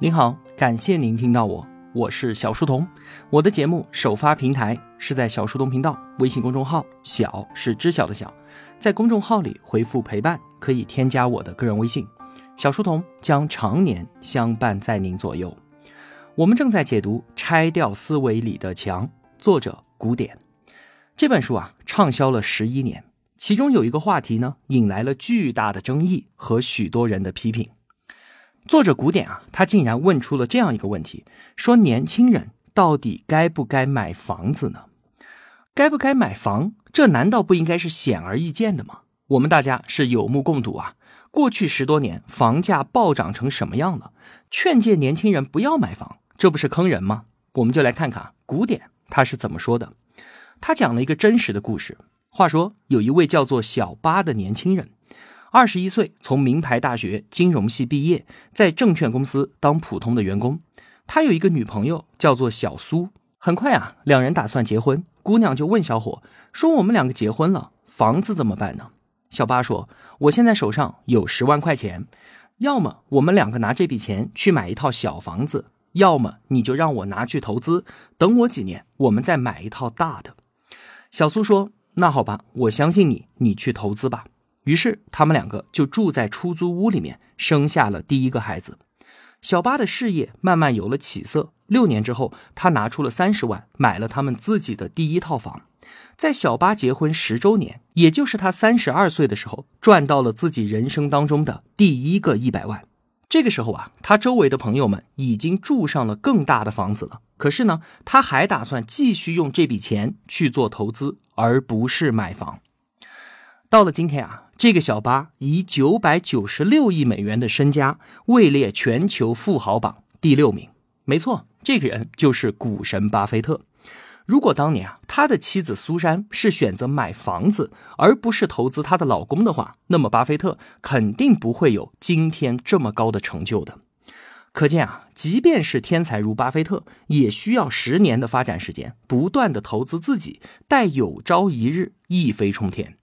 您好，感谢您听到我，我是小书童。我的节目首发平台是在小书童频道微信公众号，小是知晓的小，在公众号里回复陪伴，可以添加我的个人微信，小书童将常年相伴在您左右。我们正在解读《拆掉思维里的墙》，作者古典这本书啊，畅销了十一年，其中有一个话题呢，引来了巨大的争议和许多人的批评。作者古典啊，他竟然问出了这样一个问题：说年轻人到底该不该买房子呢？该不该买房？这难道不应该是显而易见的吗？我们大家是有目共睹啊！过去十多年房价暴涨成什么样了？劝诫年轻人不要买房，这不是坑人吗？我们就来看看古典他是怎么说的。他讲了一个真实的故事。话说有一位叫做小巴的年轻人。二十一岁，从名牌大学金融系毕业，在证券公司当普通的员工。他有一个女朋友，叫做小苏。很快啊，两人打算结婚。姑娘就问小伙说：“我们两个结婚了，房子怎么办呢？”小八说：“我现在手上有十万块钱，要么我们两个拿这笔钱去买一套小房子，要么你就让我拿去投资，等我几年，我们再买一套大的。”小苏说：“那好吧，我相信你，你去投资吧。”于是他们两个就住在出租屋里面，生下了第一个孩子。小八的事业慢慢有了起色。六年之后，他拿出了三十万，买了他们自己的第一套房。在小八结婚十周年，也就是他三十二岁的时候，赚到了自己人生当中的第一个一百万。这个时候啊，他周围的朋友们已经住上了更大的房子了。可是呢，他还打算继续用这笔钱去做投资，而不是买房。到了今天啊。这个小巴以九百九十六亿美元的身家位列全球富豪榜第六名。没错，这个人就是股神巴菲特。如果当年啊，他的妻子苏珊是选择买房子而不是投资她的老公的话，那么巴菲特肯定不会有今天这么高的成就的。可见啊，即便是天才如巴菲特，也需要十年的发展时间，不断的投资自己，待有朝一日一飞冲天。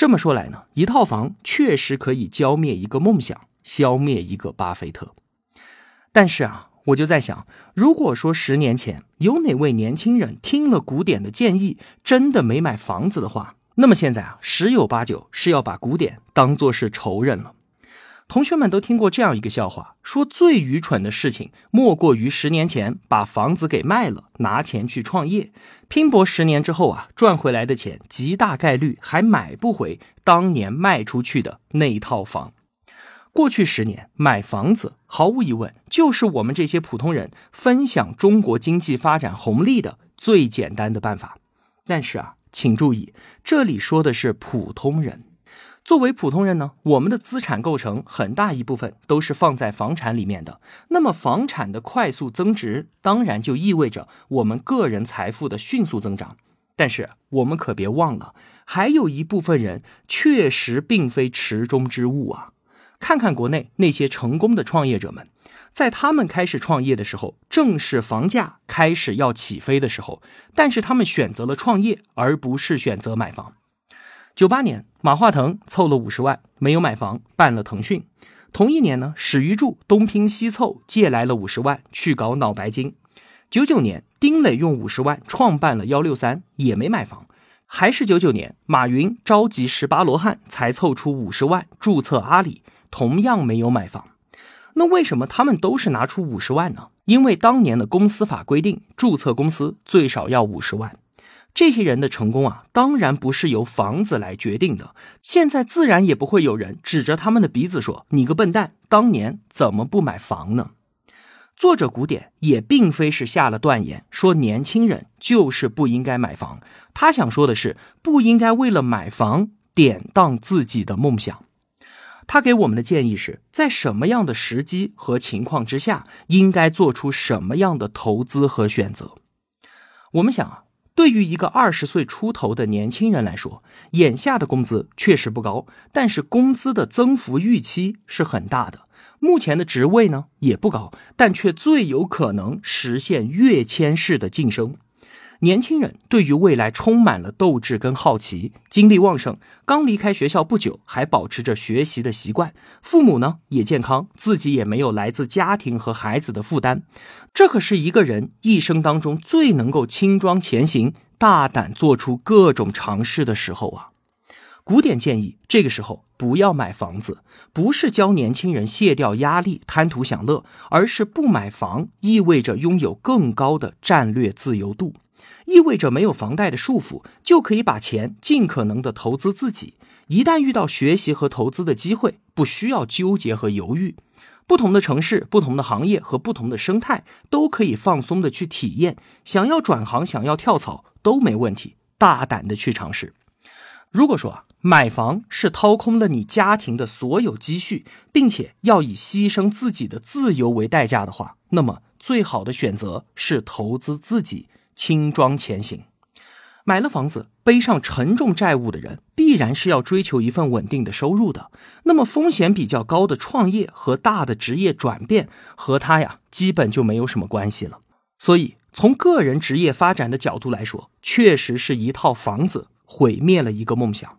这么说来呢，一套房确实可以浇灭一个梦想，消灭一个巴菲特。但是啊，我就在想，如果说十年前有哪位年轻人听了古典的建议，真的没买房子的话，那么现在啊，十有八九是要把古典当做是仇人了。同学们都听过这样一个笑话，说最愚蠢的事情莫过于十年前把房子给卖了，拿钱去创业，拼搏十年之后啊，赚回来的钱极大概率还买不回当年卖出去的那一套房。过去十年买房子，毫无疑问就是我们这些普通人分享中国经济发展红利的最简单的办法。但是啊，请注意，这里说的是普通人。作为普通人呢，我们的资产构成很大一部分都是放在房产里面的。那么，房产的快速增值，当然就意味着我们个人财富的迅速增长。但是，我们可别忘了，还有一部分人确实并非池中之物啊！看看国内那些成功的创业者们，在他们开始创业的时候，正是房价开始要起飞的时候，但是他们选择了创业，而不是选择买房。九八年，马化腾凑了五十万，没有买房，办了腾讯。同一年呢，史玉柱东拼西凑借来了五十万去搞脑白金。九九年，丁磊用五十万创办了幺六三，也没买房。还是九九年，马云召集十八罗汉才凑出五十万注册阿里，同样没有买房。那为什么他们都是拿出五十万呢？因为当年的公司法规定，注册公司最少要五十万。这些人的成功啊，当然不是由房子来决定的。现在自然也不会有人指着他们的鼻子说：“你个笨蛋，当年怎么不买房呢？”作者古典也并非是下了断言说年轻人就是不应该买房，他想说的是不应该为了买房典当自己的梦想。他给我们的建议是在什么样的时机和情况之下，应该做出什么样的投资和选择。我们想啊。对于一个二十岁出头的年轻人来说，眼下的工资确实不高，但是工资的增幅预期是很大的。目前的职位呢也不高，但却最有可能实现跃迁式的晋升。年轻人对于未来充满了斗志跟好奇，精力旺盛。刚离开学校不久，还保持着学习的习惯。父母呢也健康，自己也没有来自家庭和孩子的负担。这可是一个人一生当中最能够轻装前行、大胆做出各种尝试的时候啊。古典建议，这个时候不要买房子，不是教年轻人卸掉压力、贪图享乐，而是不买房意味着拥有更高的战略自由度，意味着没有房贷的束缚，就可以把钱尽可能的投资自己。一旦遇到学习和投资的机会，不需要纠结和犹豫。不同的城市、不同的行业和不同的生态，都可以放松的去体验。想要转行、想要跳槽都没问题，大胆的去尝试。如果说啊。买房是掏空了你家庭的所有积蓄，并且要以牺牲自己的自由为代价的话，那么最好的选择是投资自己，轻装前行。买了房子，背上沉重债务的人，必然是要追求一份稳定的收入的。那么风险比较高的创业和大的职业转变，和他呀基本就没有什么关系了。所以从个人职业发展的角度来说，确实是一套房子毁灭了一个梦想。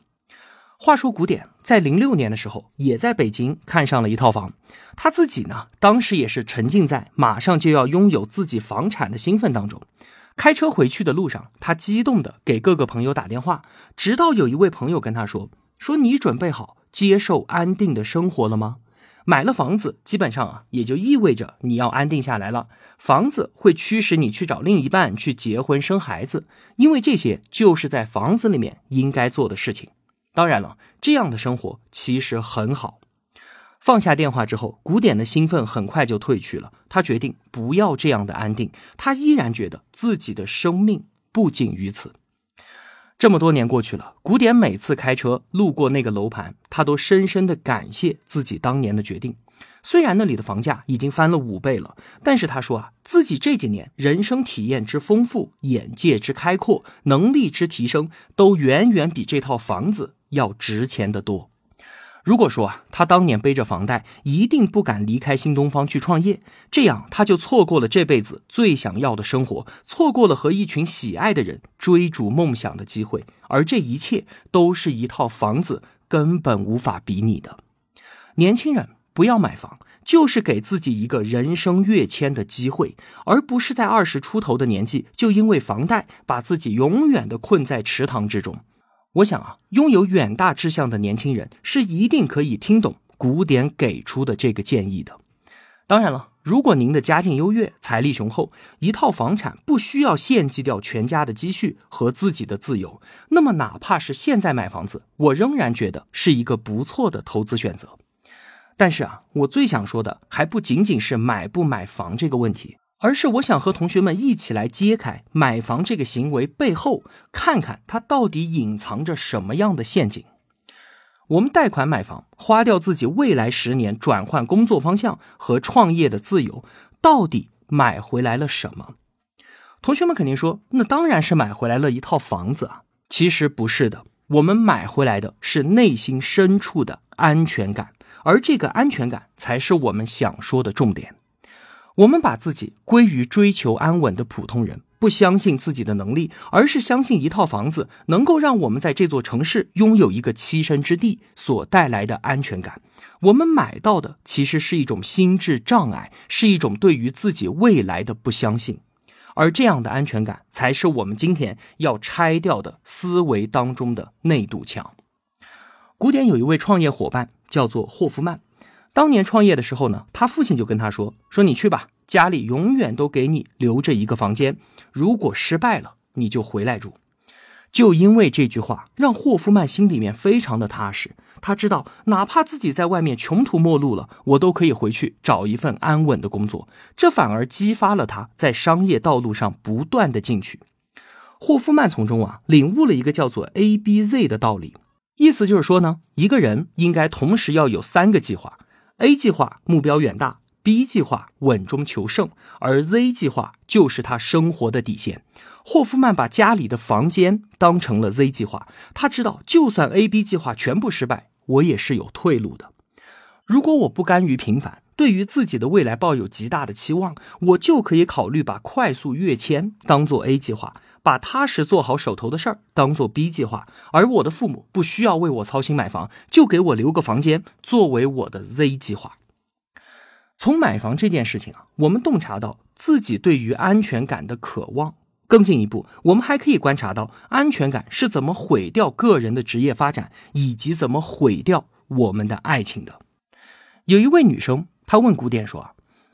话说古典在零六年的时候，也在北京看上了一套房。他自己呢，当时也是沉浸在马上就要拥有自己房产的兴奋当中。开车回去的路上，他激动的给各个朋友打电话，直到有一位朋友跟他说：“说你准备好接受安定的生活了吗？买了房子，基本上啊，也就意味着你要安定下来了。房子会驱使你去找另一半，去结婚生孩子，因为这些就是在房子里面应该做的事情。”当然了，这样的生活其实很好。放下电话之后，古典的兴奋很快就褪去了。他决定不要这样的安定，他依然觉得自己的生命不仅于此。这么多年过去了，古典每次开车路过那个楼盘，他都深深的感谢自己当年的决定。虽然那里的房价已经翻了五倍了，但是他说啊，自己这几年人生体验之丰富、眼界之开阔、能力之提升，都远远比这套房子。要值钱的多。如果说啊，他当年背着房贷，一定不敢离开新东方去创业，这样他就错过了这辈子最想要的生活，错过了和一群喜爱的人追逐梦想的机会，而这一切都是一套房子根本无法比拟的。年轻人不要买房，就是给自己一个人生跃迁的机会，而不是在二十出头的年纪就因为房贷把自己永远的困在池塘之中。我想啊，拥有远大志向的年轻人是一定可以听懂古典给出的这个建议的。当然了，如果您的家境优越、财力雄厚，一套房产不需要献祭掉全家的积蓄和自己的自由，那么哪怕是现在买房子，我仍然觉得是一个不错的投资选择。但是啊，我最想说的还不仅仅是买不买房这个问题。而是我想和同学们一起来揭开买房这个行为背后，看看它到底隐藏着什么样的陷阱。我们贷款买房，花掉自己未来十年转换工作方向和创业的自由，到底买回来了什么？同学们肯定说，那当然是买回来了一套房子啊。其实不是的，我们买回来的是内心深处的安全感，而这个安全感才是我们想说的重点。我们把自己归于追求安稳的普通人，不相信自己的能力，而是相信一套房子能够让我们在这座城市拥有一个栖身之地所带来的安全感。我们买到的其实是一种心智障碍，是一种对于自己未来的不相信，而这样的安全感才是我们今天要拆掉的思维当中的那堵墙。古典有一位创业伙伴叫做霍夫曼。当年创业的时候呢，他父亲就跟他说：“说你去吧，家里永远都给你留着一个房间，如果失败了，你就回来住。”就因为这句话，让霍夫曼心里面非常的踏实。他知道，哪怕自己在外面穷途末路了，我都可以回去找一份安稳的工作。这反而激发了他在商业道路上不断的进取。霍夫曼从中啊，领悟了一个叫做 A B Z 的道理，意思就是说呢，一个人应该同时要有三个计划。A 计划目标远大，B 计划稳中求胜，而 Z 计划就是他生活的底线。霍夫曼把家里的房间当成了 Z 计划，他知道就算 A、B 计划全部失败，我也是有退路的。如果我不甘于平凡，对于自己的未来抱有极大的期望，我就可以考虑把快速跃迁当做 A 计划，把踏实做好手头的事儿当做 B 计划，而我的父母不需要为我操心买房，就给我留个房间作为我的 Z 计划。从买房这件事情啊，我们洞察到自己对于安全感的渴望。更进一步，我们还可以观察到安全感是怎么毁掉个人的职业发展，以及怎么毁掉我们的爱情的。有一位女生，她问古典说：“啊，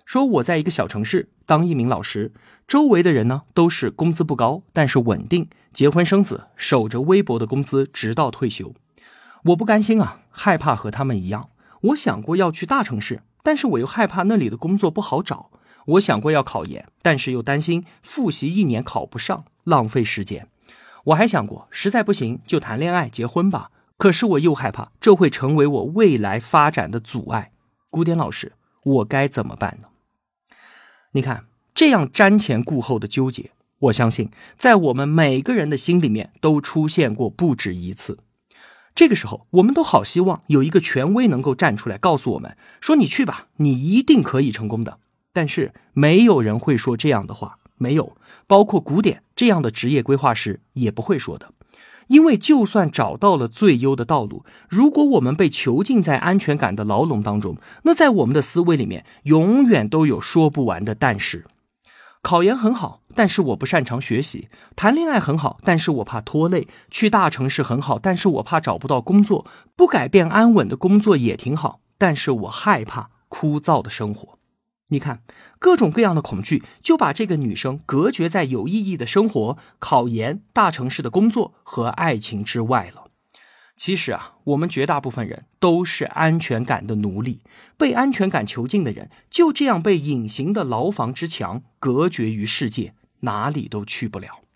说我在一个小城市当一名老师，周围的人呢都是工资不高，但是稳定，结婚生子，守着微薄的工资直到退休。我不甘心啊，害怕和他们一样。我想过要去大城市，但是我又害怕那里的工作不好找。”我想过要考研，但是又担心复习一年考不上，浪费时间。我还想过，实在不行就谈恋爱结婚吧。可是我又害怕这会成为我未来发展的阻碍。古典老师，我该怎么办呢？你看，这样瞻前顾后的纠结，我相信在我们每个人的心里面都出现过不止一次。这个时候，我们都好希望有一个权威能够站出来告诉我们说：“你去吧，你一定可以成功的。”但是没有人会说这样的话，没有，包括古典这样的职业规划师也不会说的，因为就算找到了最优的道路，如果我们被囚禁在安全感的牢笼当中，那在我们的思维里面永远都有说不完的但是。考研很好，但是我不擅长学习；谈恋爱很好，但是我怕拖累；去大城市很好，但是我怕找不到工作；不改变安稳的工作也挺好，但是我害怕枯燥的生活。你看，各种各样的恐惧就把这个女生隔绝在有意义的生活、考研、大城市的工作和爱情之外了。其实啊，我们绝大部分人都是安全感的奴隶，被安全感囚禁的人就这样被隐形的牢房之墙隔绝于世界，哪里都去不了。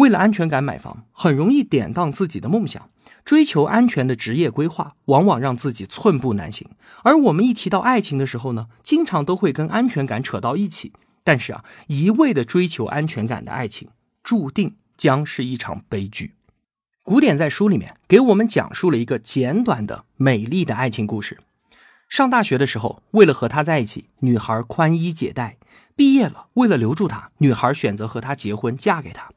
为了安全感买房，很容易典当自己的梦想。追求安全的职业规划，往往让自己寸步难行。而我们一提到爱情的时候呢，经常都会跟安全感扯到一起。但是啊，一味的追求安全感的爱情，注定将是一场悲剧。古典在书里面给我们讲述了一个简短的美丽的爱情故事。上大学的时候，为了和他在一起，女孩宽衣解带；毕业了，为了留住他，女孩选择和他结婚，嫁给他。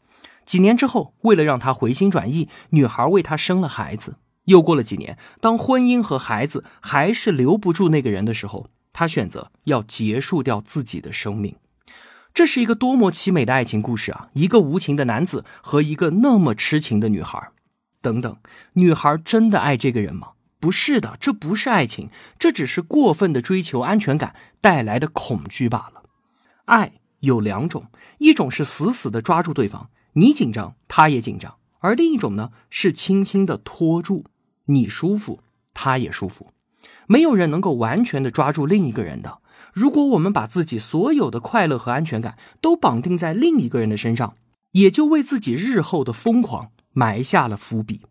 几年之后，为了让他回心转意，女孩为他生了孩子。又过了几年，当婚姻和孩子还是留不住那个人的时候，他选择要结束掉自己的生命。这是一个多么凄美的爱情故事啊！一个无情的男子和一个那么痴情的女孩。等等，女孩真的爱这个人吗？不是的，这不是爱情，这只是过分的追求安全感带来的恐惧罢了。爱有两种，一种是死死的抓住对方。你紧张，他也紧张，而另一种呢是轻轻的拖住，你舒服，他也舒服。没有人能够完全的抓住另一个人的。如果我们把自己所有的快乐和安全感都绑定在另一个人的身上，也就为自己日后的疯狂埋下了伏笔。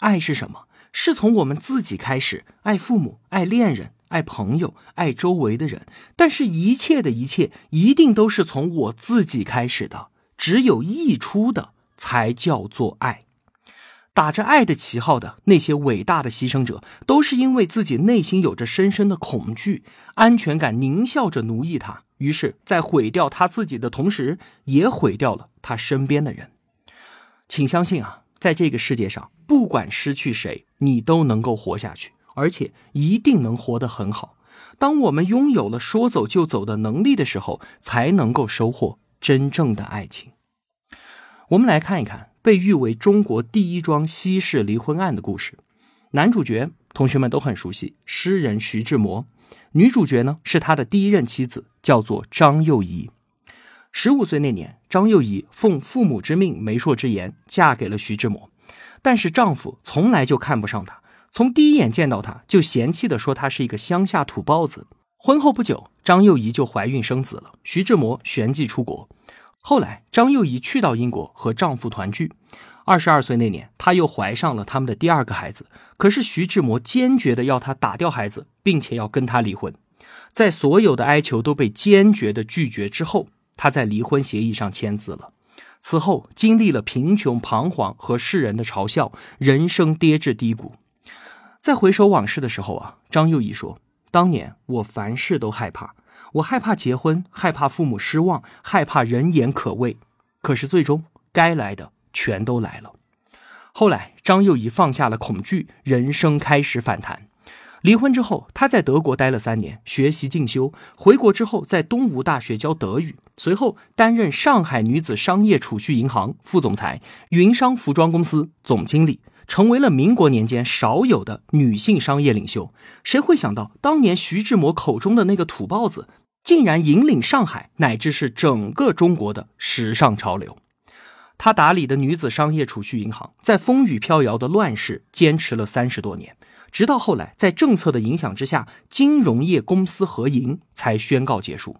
爱是什么？是从我们自己开始，爱父母，爱恋人，爱朋友，爱周围的人。但是，一切的一切，一定都是从我自己开始的。只有溢出的才叫做爱，打着爱的旗号的那些伟大的牺牲者，都是因为自己内心有着深深的恐惧，安全感狞笑着奴役他，于是，在毁掉他自己的同时，也毁掉了他身边的人。请相信啊，在这个世界上，不管失去谁，你都能够活下去，而且一定能活得很好。当我们拥有了说走就走的能力的时候，才能够收获。真正的爱情，我们来看一看被誉为中国第一桩西式离婚案的故事。男主角同学们都很熟悉，诗人徐志摩。女主角呢是他的第一任妻子，叫做张幼仪。十五岁那年，张幼仪奉父母之命、媒妁之言嫁给了徐志摩，但是丈夫从来就看不上她，从第一眼见到她就嫌弃的说她是一个乡下土包子。婚后不久，张幼仪就怀孕生子了。徐志摩旋即出国。后来，张幼仪去到英国和丈夫团聚。二十二岁那年，她又怀上了他们的第二个孩子。可是徐志摩坚决的要她打掉孩子，并且要跟她离婚。在所有的哀求都被坚决的拒绝之后，她在离婚协议上签字了。此后，经历了贫穷、彷徨和世人的嘲笑，人生跌至低谷。在回首往事的时候啊，张幼仪说。当年我凡事都害怕，我害怕结婚，害怕父母失望，害怕人言可畏。可是最终该来的全都来了。后来，张幼仪放下了恐惧，人生开始反弹。离婚之后，他在德国待了三年，学习进修。回国之后，在东吴大学教德语，随后担任上海女子商业储蓄银行副总裁、云商服装公司总经理，成为了民国年间少有的女性商业领袖。谁会想到，当年徐志摩口中的那个土包子，竟然引领上海乃至是整个中国的时尚潮流？他打理的女子商业储蓄银行，在风雨飘摇的乱世坚持了三十多年。直到后来，在政策的影响之下，金融业公私合营才宣告结束。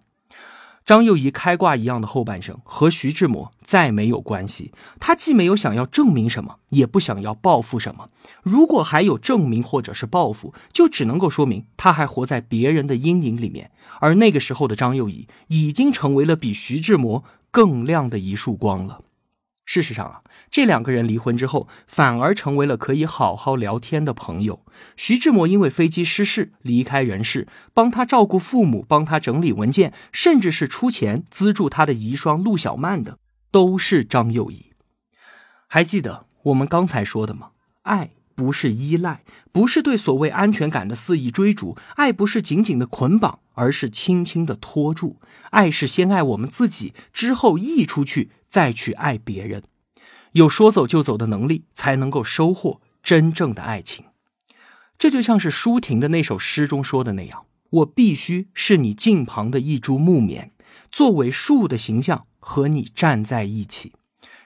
张幼仪开挂一样的后半生和徐志摩再没有关系。他既没有想要证明什么，也不想要报复什么。如果还有证明或者是报复，就只能够说明他还活在别人的阴影里面。而那个时候的张幼仪已经成为了比徐志摩更亮的一束光了。事实上啊，这两个人离婚之后，反而成为了可以好好聊天的朋友。徐志摩因为飞机失事离开人世，帮他照顾父母，帮他整理文件，甚至是出钱资助他的遗孀陆小曼的，都是张幼仪。还记得我们刚才说的吗？爱不是依赖，不是对所谓安全感的肆意追逐，爱不是紧紧的捆绑，而是轻轻的拖住。爱是先爱我们自己，之后溢出去。再去爱别人，有说走就走的能力，才能够收获真正的爱情。这就像是舒婷的那首诗中说的那样：“我必须是你近旁的一株木棉，作为树的形象和你站在一起。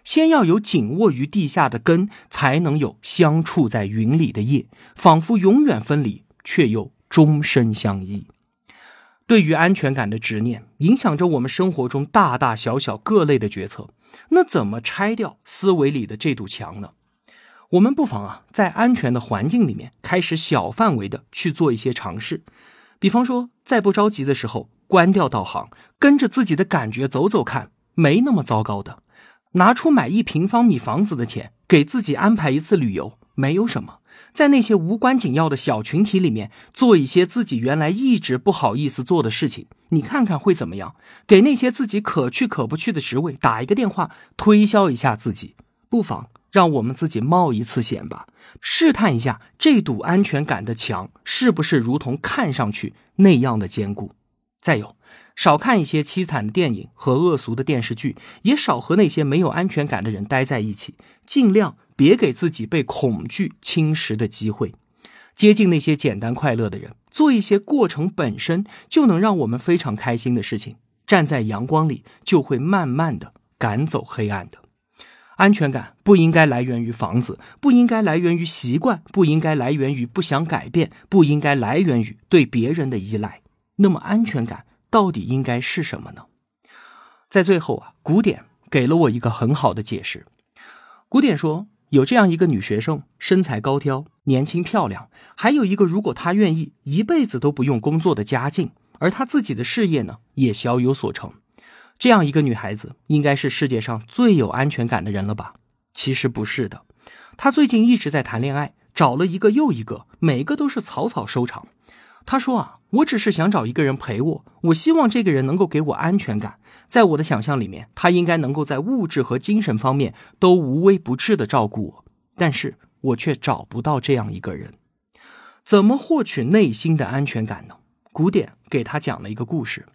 先要有紧握于地下的根，才能有相触在云里的叶，仿佛永远分离，却又终身相依。”对于安全感的执念，影响着我们生活中大大小小各类的决策。那怎么拆掉思维里的这堵墙呢？我们不妨啊，在安全的环境里面，开始小范围的去做一些尝试。比方说，在不着急的时候，关掉导航，跟着自己的感觉走走看，没那么糟糕的。拿出买一平方米房子的钱，给自己安排一次旅游，没有什么。在那些无关紧要的小群体里面，做一些自己原来一直不好意思做的事情，你看看会怎么样？给那些自己可去可不去的职位打一个电话，推销一下自己，不妨让我们自己冒一次险吧，试探一下这堵安全感的墙是不是如同看上去那样的坚固。再有，少看一些凄惨的电影和恶俗的电视剧，也少和那些没有安全感的人待在一起，尽量。别给自己被恐惧侵蚀的机会，接近那些简单快乐的人，做一些过程本身就能让我们非常开心的事情。站在阳光里，就会慢慢的赶走黑暗的。安全感不应该来源于房子，不应该来源于习惯，不应该来源于不想改变，不应该来源于对别人的依赖。那么，安全感到底应该是什么呢？在最后啊，古典给了我一个很好的解释。古典说。有这样一个女学生，身材高挑，年轻漂亮，还有一个如果她愿意，一辈子都不用工作的家境，而她自己的事业呢，也小有所成。这样一个女孩子，应该是世界上最有安全感的人了吧？其实不是的，她最近一直在谈恋爱，找了一个又一个，每个都是草草收场。她说啊，我只是想找一个人陪我，我希望这个人能够给我安全感。在我的想象里面，他应该能够在物质和精神方面都无微不至的照顾我，但是我却找不到这样一个人。怎么获取内心的安全感呢？古典给他讲了一个故事，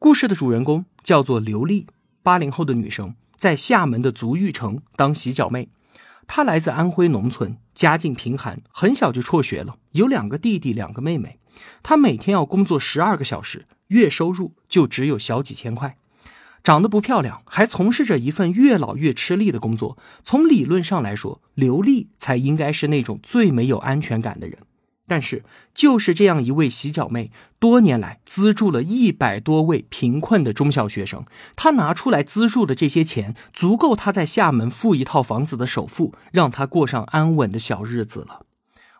故事的主人公叫做刘丽，八零后的女生，在厦门的足浴城当洗脚妹。她来自安徽农村，家境贫寒，很小就辍学了，有两个弟弟，两个妹妹。她每天要工作十二个小时，月收入就只有小几千块。长得不漂亮，还从事着一份越老越吃力的工作。从理论上来说，刘丽才应该是那种最没有安全感的人。但是，就是这样一位洗脚妹，多年来资助了一百多位贫困的中小学生。她拿出来资助的这些钱，足够她在厦门付一套房子的首付，让她过上安稳的小日子了。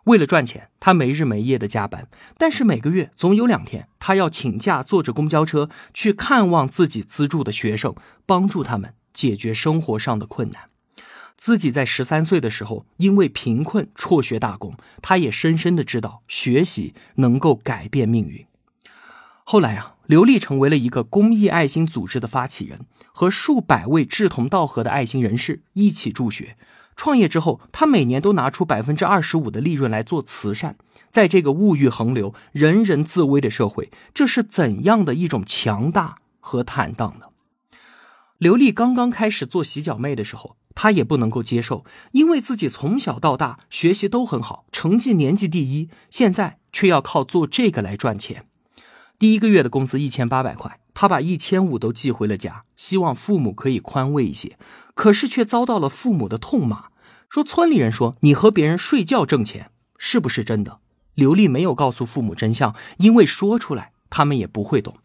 为了赚钱，他没日没夜的加班，但是每个月总有两天，他要请假，坐着公交车去看望自己资助的学生，帮助他们解决生活上的困难。自己在十三岁的时候，因为贫困辍学打工，他也深深的知道学习能够改变命运。后来啊，刘丽成为了一个公益爱心组织的发起人，和数百位志同道合的爱心人士一起助学。创业之后，他每年都拿出百分之二十五的利润来做慈善。在这个物欲横流、人人自危的社会，这是怎样的一种强大和坦荡呢？刘丽刚刚开始做洗脚妹的时候，她也不能够接受，因为自己从小到大学习都很好，成绩年级第一，现在却要靠做这个来赚钱。第一个月的工资一千八百块，他把一千五都寄回了家，希望父母可以宽慰一些。可是却遭到了父母的痛骂，说村里人说你和别人睡觉挣钱，是不是真的？刘丽没有告诉父母真相，因为说出来他们也不会懂。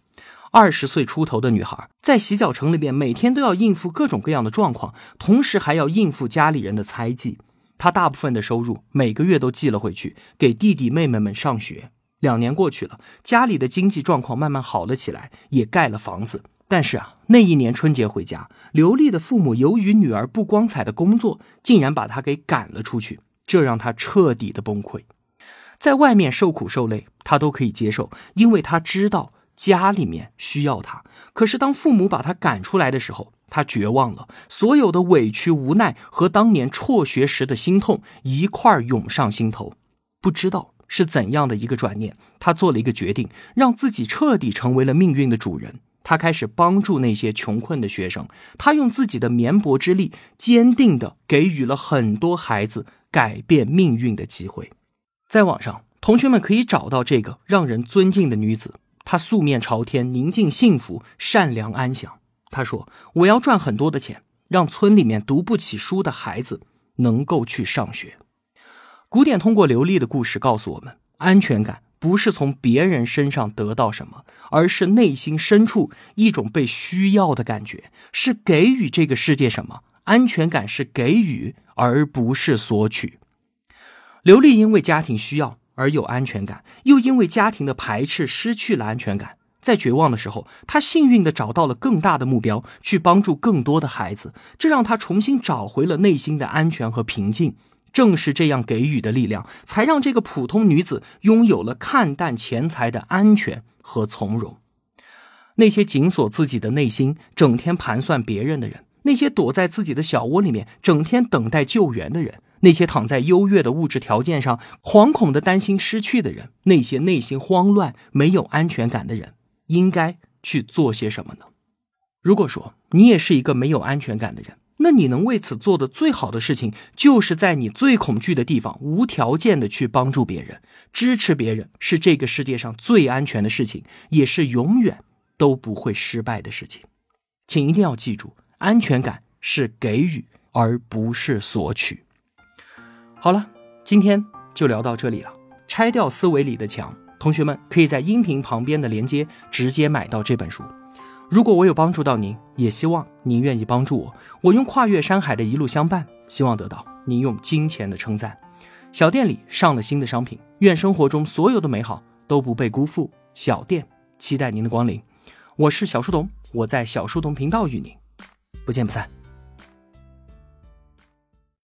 二十岁出头的女孩在洗脚城里边，每天都要应付各种各样的状况，同时还要应付家里人的猜忌。她大部分的收入每个月都寄了回去，给弟弟妹妹们上学。两年过去了，家里的经济状况慢慢好了起来，也盖了房子。但是啊，那一年春节回家，刘丽的父母由于女儿不光彩的工作，竟然把她给赶了出去，这让她彻底的崩溃。在外面受苦受累，她都可以接受，因为她知道家里面需要她。可是当父母把她赶出来的时候，她绝望了，所有的委屈、无奈和当年辍学时的心痛一块涌上心头。不知道是怎样的一个转念，他做了一个决定，让自己彻底成为了命运的主人。他开始帮助那些穷困的学生，他用自己的绵薄之力，坚定地给予了很多孩子改变命运的机会。在网上，同学们可以找到这个让人尊敬的女子，她素面朝天，宁静幸福，善良安详。她说：“我要赚很多的钱，让村里面读不起书的孩子能够去上学。”古典通过刘丽的故事告诉我们，安全感。不是从别人身上得到什么，而是内心深处一种被需要的感觉，是给予这个世界什么？安全感是给予，而不是索取。刘丽因为家庭需要而有安全感，又因为家庭的排斥失去了安全感。在绝望的时候，她幸运地找到了更大的目标，去帮助更多的孩子，这让她重新找回了内心的安全和平静。正是这样给予的力量，才让这个普通女子拥有了看淡钱财的安全和从容。那些紧锁自己的内心，整天盘算别人的人；那些躲在自己的小窝里面，整天等待救援的人；那些躺在优越的物质条件上，惶恐的担心失去的人；那些内心慌乱、没有安全感的人，应该去做些什么呢？如果说你也是一个没有安全感的人，那你能为此做的最好的事情，就是在你最恐惧的地方，无条件的去帮助别人，支持别人，是这个世界上最安全的事情，也是永远都不会失败的事情。请一定要记住，安全感是给予，而不是索取。好了，今天就聊到这里了。拆掉思维里的墙，同学们可以在音频旁边的链接直接买到这本书。如果我有帮助到您，也希望您愿意帮助我。我用跨越山海的一路相伴，希望得到您用金钱的称赞。小店里上了新的商品，愿生活中所有的美好都不被辜负。小店期待您的光临。我是小书童，我在小书童频道与您不见不散。